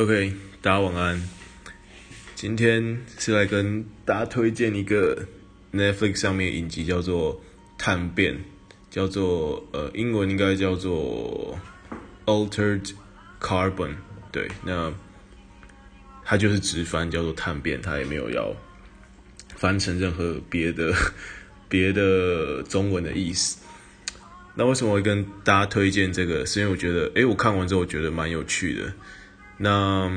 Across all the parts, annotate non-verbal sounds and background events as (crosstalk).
OK，大家晚安。今天是来跟大家推荐一个 Netflix 上面的影集，叫做《探变》，叫做呃英文应该叫做 Altered Carbon。对，那它就是直翻叫做《探变》，它也没有要翻成任何别的 (laughs) 别的中文的意思。那为什么会跟大家推荐这个？是因为我觉得，诶，我看完之后我觉得蛮有趣的。那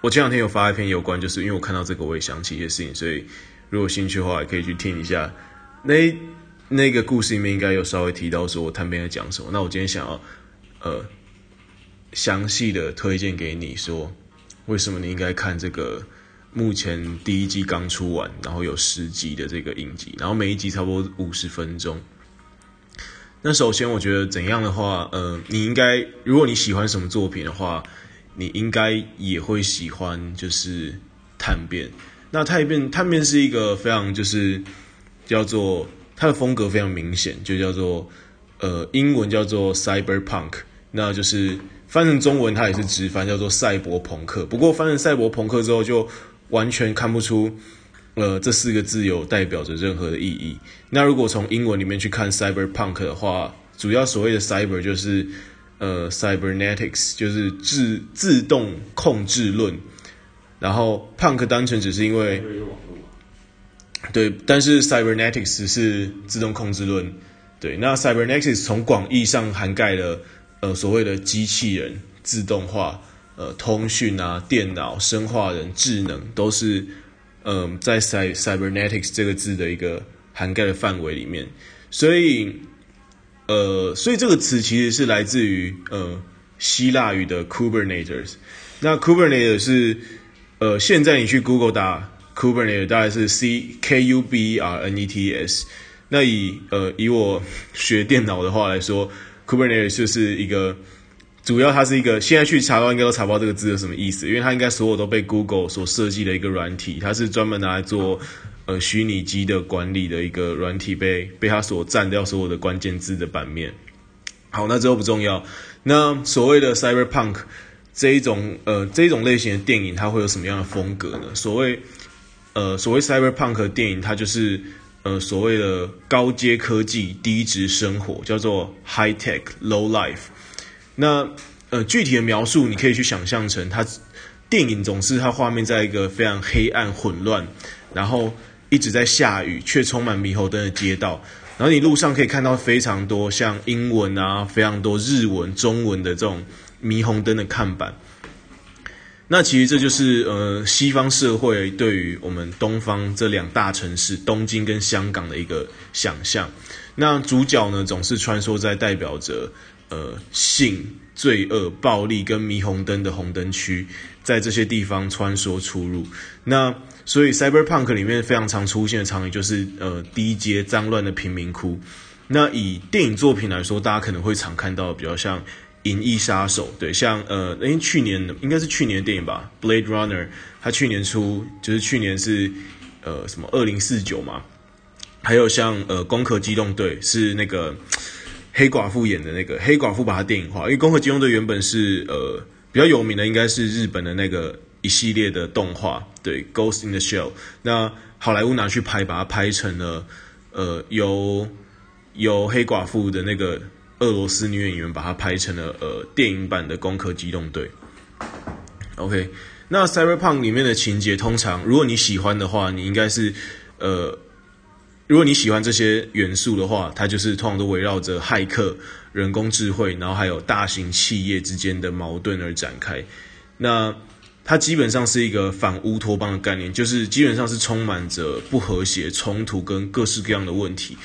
我前两天有发一篇有关，就是因为我看到这个，我也想起一些事情，所以如果有兴趣的话，也可以去听一下。那那个故事里面应该有稍微提到说我碳变在讲什么。那我今天想要呃详细的推荐给你说，为什么你应该看这个目前第一季刚出完，然后有十集的这个影集，然后每一集差不多五十分钟。那首先我觉得怎样的话，呃，你应该如果你喜欢什么作品的话。你应该也会喜欢，就是探变。那探变，探变是一个非常就是叫做它的风格非常明显，就叫做呃英文叫做 cyberpunk，那就是翻成中文它也是直翻叫做赛博朋克。不过翻成赛博朋克之后，就完全看不出呃这四个字有代表着任何的意义。那如果从英文里面去看 cyberpunk 的话，主要所谓的 cyber 就是。呃，cybernetics 就是自自动控制论，然后 punk 单纯只是因为，对，但是 cybernetics 是自动控制论，对，那 cybernetics 从广义上涵盖了呃所谓的机器人、自动化、呃通讯啊、电脑、生化人、智能，都是嗯、呃、在 cy cybernetics 这个字的一个涵盖的范围里面，所以。呃，所以这个词其实是来自于呃希腊语的 Kubernetes。那 Kubernetes 是呃现在你去 Google 打 Kubernetes 大概是 C K U B R N E T S。那以呃以我学电脑的话来说，Kubernetes 就是一个主要它是一个现在去查到应该都查不到这个字是什么意思，因为它应该所有都被 Google 所设计的一个软体，它是专门拿来做。呃，虚拟机的管理的一个软体被被它所占掉所有的关键字的版面。好，那这都不重要。那所谓的 cyberpunk 这一种呃这一种类型的电影，它会有什么样的风格呢？所谓呃所谓 cyberpunk 电影，它就是呃所谓的高阶科技低质生活，叫做 high tech low life。那呃具体的描述，你可以去想象成它电影总是它画面在一个非常黑暗混乱，然后。一直在下雨，却充满霓虹灯的街道。然后你路上可以看到非常多像英文啊，非常多日文、中文的这种霓虹灯的看板。那其实这就是呃西方社会对于我们东方这两大城市东京跟香港的一个想象。那主角呢，总是穿梭在代表着呃性、罪恶、暴力跟霓虹灯的红灯区，在这些地方穿梭出入。那所以，Cyberpunk 里面非常常出现的场景就是，呃，低阶脏乱的贫民窟。那以电影作品来说，大家可能会常看到比较像《银翼杀手》，对，像呃，因为去年应该是去年的电影吧，《Blade Runner》，它去年出，就是去年是呃什么二零四九嘛。还有像呃《攻壳机动队》，是那个黑寡妇演的那个黑寡妇把它电影化，因为《攻壳机动队》原本是呃比较有名的，应该是日本的那个。一系列的动画，对《Ghost in the Shell》，那好莱坞拿去拍，把它拍成了，呃，由由黑寡妇的那个俄罗斯女演员把它拍成了呃电影版的《攻壳机动队》。OK，那《Cyberpunk》里面的情节，通常如果你喜欢的话，你应该是呃，如果你喜欢这些元素的话，它就是通常都围绕着骇客、人工智慧，然后还有大型企业之间的矛盾而展开。那它基本上是一个反乌托邦的概念，就是基本上是充满着不和谐、冲突跟各式各样的问题。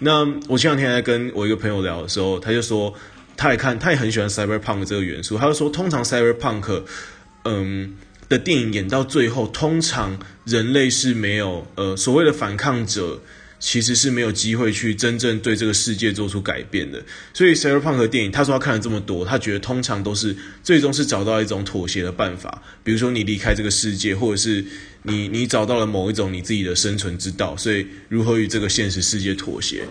那我前两天在跟我一个朋友聊的时候，他就说，他也看，他也很喜欢 cyberpunk 这个元素。他就说，通常 cyberpunk，嗯的电影演到最后，通常人类是没有呃所谓的反抗者。其实是没有机会去真正对这个世界做出改变的，所以 Cyberpunk 的电影，他说他看了这么多，他觉得通常都是最终是找到一种妥协的办法，比如说你离开这个世界，或者是你你找到了某一种你自己的生存之道，所以如何与这个现实世界妥协。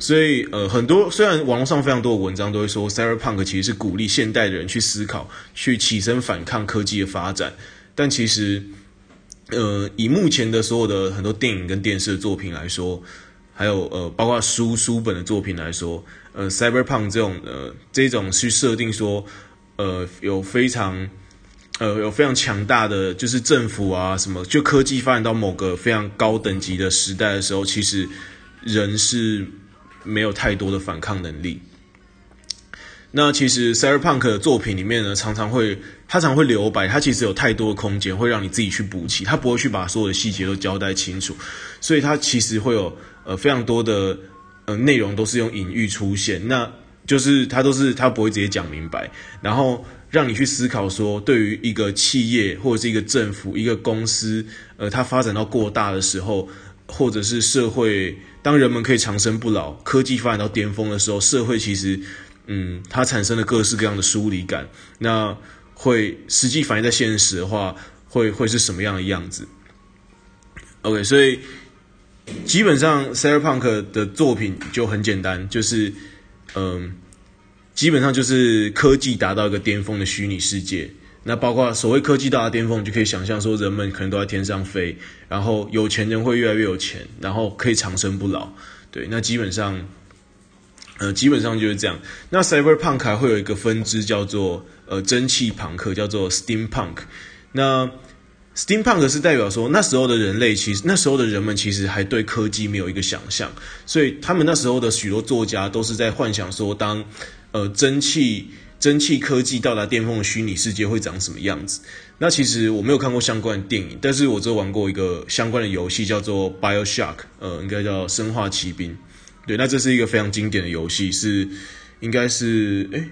所以呃，很多虽然网络上非常多的文章都会说，Cyberpunk 其实是鼓励现代的人去思考、去起身反抗科技的发展，但其实呃，以目前的所有的很多电影跟电视的作品来说，还有呃，包括书书本的作品来说，呃，Cyberpunk 这种呃这种去设定说，呃，有非常。呃，有非常强大的，就是政府啊，什么，就科技发展到某个非常高等级的时代的时候，其实人是没有太多的反抗能力。那其实 Cyberpunk 的作品里面呢，常常会，他常会留白，他其实有太多的空间会让你自己去补齐，他不会去把所有的细节都交代清楚，所以他其实会有呃非常多的呃内容都是用隐喻出现，那就是他都是他不会直接讲明白，然后。让你去思考说，对于一个企业或者是一个政府、一个公司，呃，它发展到过大的时候，或者是社会，当人们可以长生不老，科技发展到巅峰的时候，社会其实，嗯，它产生了各式各样的疏离感。那会实际反映在现实的话，会会是什么样的样子？OK，所以基本上 Cyberpunk 的作品就很简单，就是，嗯。基本上就是科技达到一个巅峰的虚拟世界，那包括所谓科技到达巅峰，就可以想象说人们可能都在天上飞，然后有钱人会越来越有钱，然后可以长生不老。对，那基本上，呃，基本上就是这样。那 Cyberpunk 还会有一个分支叫做呃蒸汽朋克，叫做 Steampunk。那 Steampunk 是代表说那时候的人类，其实那时候的人们其实还对科技没有一个想象，所以他们那时候的许多作家都是在幻想说当。呃，蒸汽蒸汽科技到达巅峰的虚拟世界会长什么样子？那其实我没有看过相关的电影，但是我只玩过一个相关的游戏，叫做 BioShock，呃，应该叫生化奇兵。对，那这是一个非常经典的游戏，是应该是诶，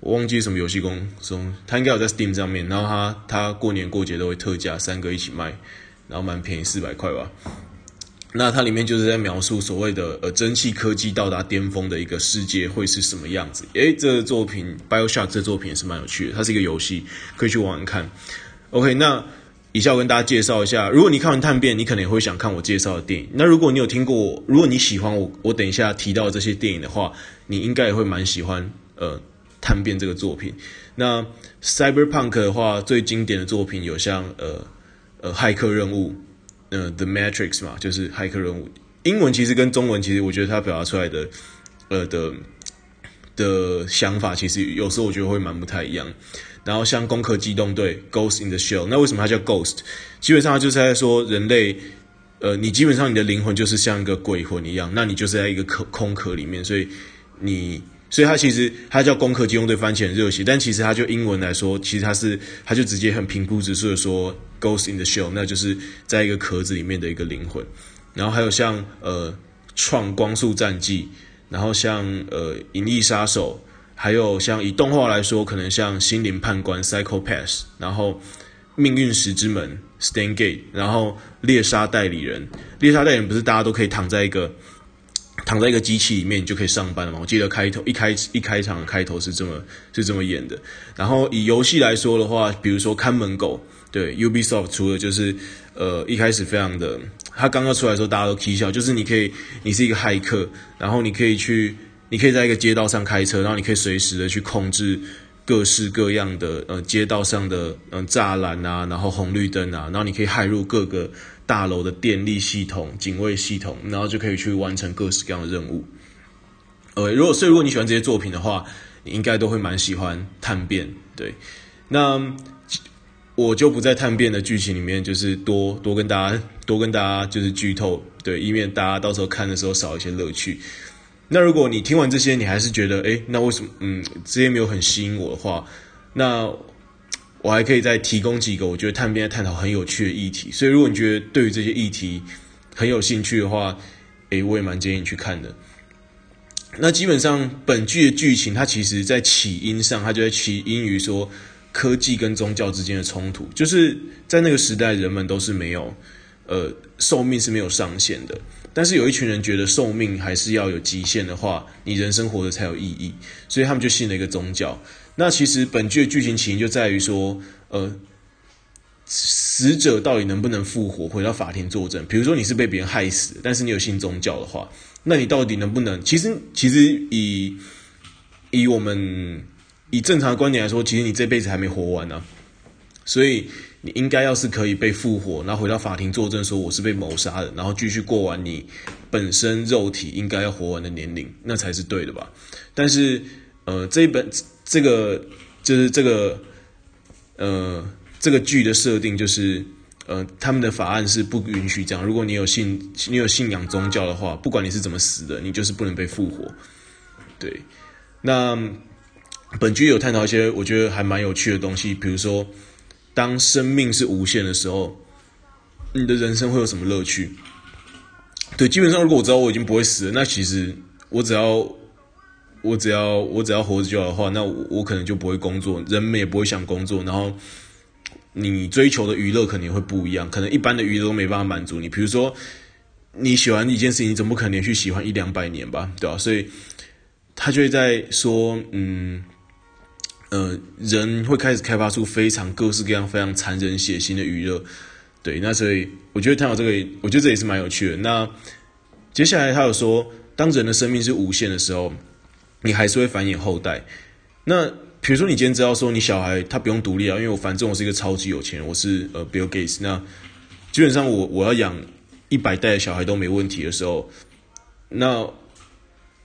我忘记什么游戏公司，它应该有在 Steam 上面，然后它它过年过节都会特价，三个一起卖，然后蛮便宜，四百块吧。那它里面就是在描述所谓的呃蒸汽科技到达巅峰的一个世界会是什么样子？诶，这个作品《BioShock》这作品是蛮有趣的，它是一个游戏，可以去玩玩看。OK，那以下我跟大家介绍一下，如果你看完《探变》，你可能也会想看我介绍的电影。那如果你有听过，如果你喜欢我，我等一下提到这些电影的话，你应该也会蛮喜欢呃《探变》这个作品。那《Cyberpunk》的话，最经典的作品有像呃呃《骇客任务》。呃，The Matrix 嘛，就是骇客任务。英文其实跟中文其实，我觉得它表达出来的，呃的的想法，其实有时候我觉得会蛮不太一样。然后像《攻壳机动队》Ghost in the Shell，那为什么它叫 Ghost？基本上它就是在说人类，呃，你基本上你的灵魂就是像一个鬼魂一样，那你就是在一个壳空壳里面，所以你。所以它其实它叫《攻壳机动队》，番起来很热血，但其实它就英文来说，其实它是它就直接很平铺直述的说 “Ghost in the Shell”，那就是在一个壳子里面的一个灵魂。然后还有像呃《创光速战记》，然后像呃《银翼杀手》，还有像以动画来说，可能像《心灵判官》（Psycho-Pass），然后《命运石之门》（Stein Gate），然后《猎杀代理人》。猎杀代理人不是大家都可以躺在一个。躺在一个机器里面，就可以上班了吗？我记得开头一开一开场的开头是这么是这么演的。然后以游戏来说的话，比如说看门狗，对 Ubisoft 除了就是呃一开始非常的，他刚刚出来的时候大家都啼笑，就是你可以你是一个骇客，然后你可以去你可以在一个街道上开车，然后你可以随时的去控制各式各样的呃街道上的嗯、呃、栅栏啊，然后红绿灯啊，然后你可以骇入各个。大楼的电力系统、警卫系统，然后就可以去完成各式各样的任务。呃，如果所以如果你喜欢这些作品的话，你应该都会蛮喜欢探变。对，那我就不在探变的剧情里面，就是多多跟大家多跟大家就是剧透，对，以免大家到时候看的时候少一些乐趣。那如果你听完这些，你还是觉得，诶，那为什么嗯这些没有很吸引我的话，那。我还可以再提供几个我觉得探变探讨很有趣的议题，所以如果你觉得对于这些议题很有兴趣的话，诶，我也蛮建议你去看的。那基本上本剧的剧情，它其实在起因上，它就在起因于说科技跟宗教之间的冲突，就是在那个时代，人们都是没有呃寿命是没有上限的，但是有一群人觉得寿命还是要有极限的话，你人生活得才有意义，所以他们就信了一个宗教。那其实本剧的剧情起因就在于说，呃，死者到底能不能复活，回到法庭作证？比如说你是被别人害死，但是你有信宗教的话，那你到底能不能？其实，其实以以我们以正常的观点来说，其实你这辈子还没活完呢、所以你应该要是可以被复活，然后回到法庭作证说我是被谋杀的，然后继续过完你本身肉体应该要活完的年龄，那才是对的吧？但是，呃，这一本这个就是这个呃这个剧的设定就是。呃，他们的法案是不允许这样。如果你有信，你有信仰宗教的话，不管你是怎么死的，你就是不能被复活。对，那本剧有探讨一些我觉得还蛮有趣的东西，比如说，当生命是无限的时候，你的人生会有什么乐趣？对，基本上如果我知道我已经不会死了，那其实我只要我只要我只要活着就好的话，那我可能就不会工作，人们也不会想工作，然后。你追求的娱乐肯定会不一样，可能一般的娱乐都没办法满足你。比如说，你喜欢一件事情，你总不可能连续喜欢一两百年吧，对吧？所以，他就会在说，嗯，呃，人会开始开发出非常各式各样、非常残忍血腥的娱乐。对，那所以我觉得探讨这个，我觉得这也是蛮有趣的。那接下来他有说，当人的生命是无限的时候，你还是会繁衍后代。那比如说，你今天知道说你小孩他不用独立啊，因为我反正我是一个超级有钱，我是呃 Bill Gates，那基本上我我要养一百代的小孩都没问题的时候，那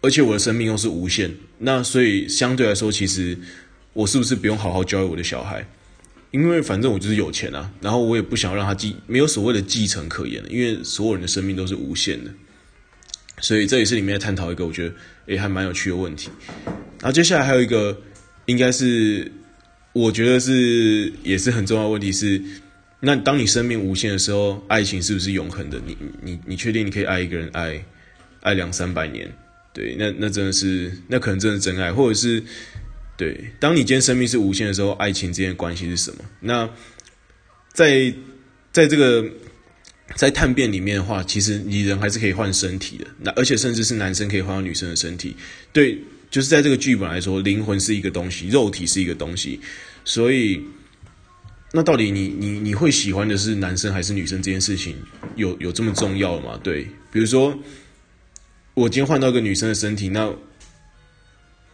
而且我的生命又是无限，那所以相对来说，其实我是不是不用好好教育我的小孩？因为反正我就是有钱啊，然后我也不想让他继没有所谓的继承可言，因为所有人的生命都是无限的，所以这也是里面探讨一个我觉得也还蛮有趣的问题。然后接下来还有一个。应该是，我觉得是也是很重要问题是，那当你生命无限的时候，爱情是不是永恒的？你你你确定你可以爱一个人爱爱两三百年？对，那那真的是那可能真的真爱，或者是对，当你今天生命是无限的时候，爱情之间的关系是什么？那在在这个在探变里面的话，其实你人还是可以换身体的，那而且甚至是男生可以换到女生的身体，对。就是在这个剧本来说，灵魂是一个东西，肉体是一个东西，所以那到底你你你会喜欢的是男生还是女生这件事情，有有这么重要吗？对，比如说我今天换到一个女生的身体，那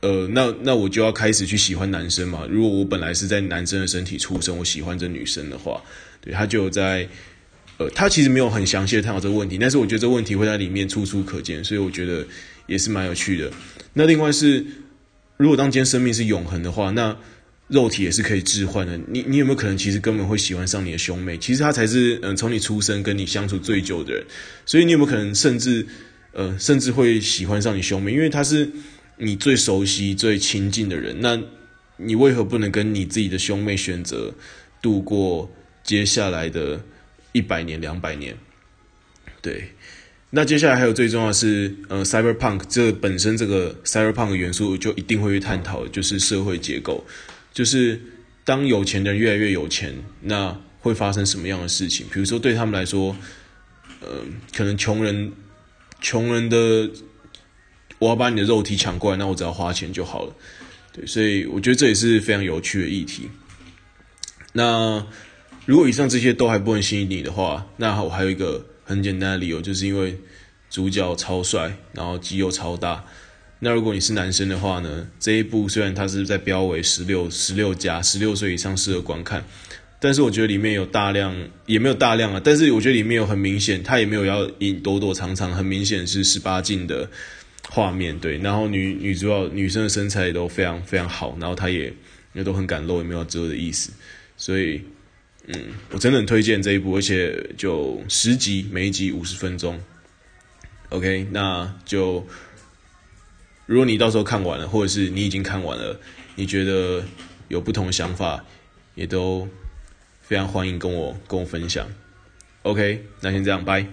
呃，那那我就要开始去喜欢男生嘛。如果我本来是在男生的身体出生，我喜欢这女生的话，对，他就在呃，他其实没有很详细的探讨这个问题，但是我觉得这个问题会在里面处处可见，所以我觉得也是蛮有趣的。那另外是，如果当今生命是永恒的话，那肉体也是可以置换的。你你有没有可能其实根本会喜欢上你的兄妹？其实他才是嗯，从你出生跟你相处最久的人。所以你有没有可能甚至呃，甚至会喜欢上你兄妹？因为他是你最熟悉、最亲近的人。那你为何不能跟你自己的兄妹选择度过接下来的一百年、两百年？对。那接下来还有最重要的是，呃，cyberpunk 这本身这个 cyberpunk 元素就一定会去探讨，就是社会结构，就是当有钱的人越来越有钱，那会发生什么样的事情？比如说对他们来说，呃，可能穷人，穷人的，我要把你的肉体抢过来，那我只要花钱就好了。对，所以我觉得这也是非常有趣的议题。那如果以上这些都还不能吸引你的话，那我还有一个。很简单的理由，就是因为主角超帅，然后肌肉超大。那如果你是男生的话呢？这一部虽然它是在标为十六十六加十六岁以上适合观看，但是我觉得里面有大量，也没有大量啊。但是我觉得里面有很明显，它也没有要引躲躲藏藏，很明显是十八禁的画面。对，然后女女主角女生的身材也都非常非常好，然后她也也都很敢露，也没有遮的意思，所以。嗯，我真的很推荐这一部，而且就十集，每一集五十分钟。OK，那就如果你到时候看完了，或者是你已经看完了，你觉得有不同的想法，也都非常欢迎跟我跟我分享。OK，那先这样，拜。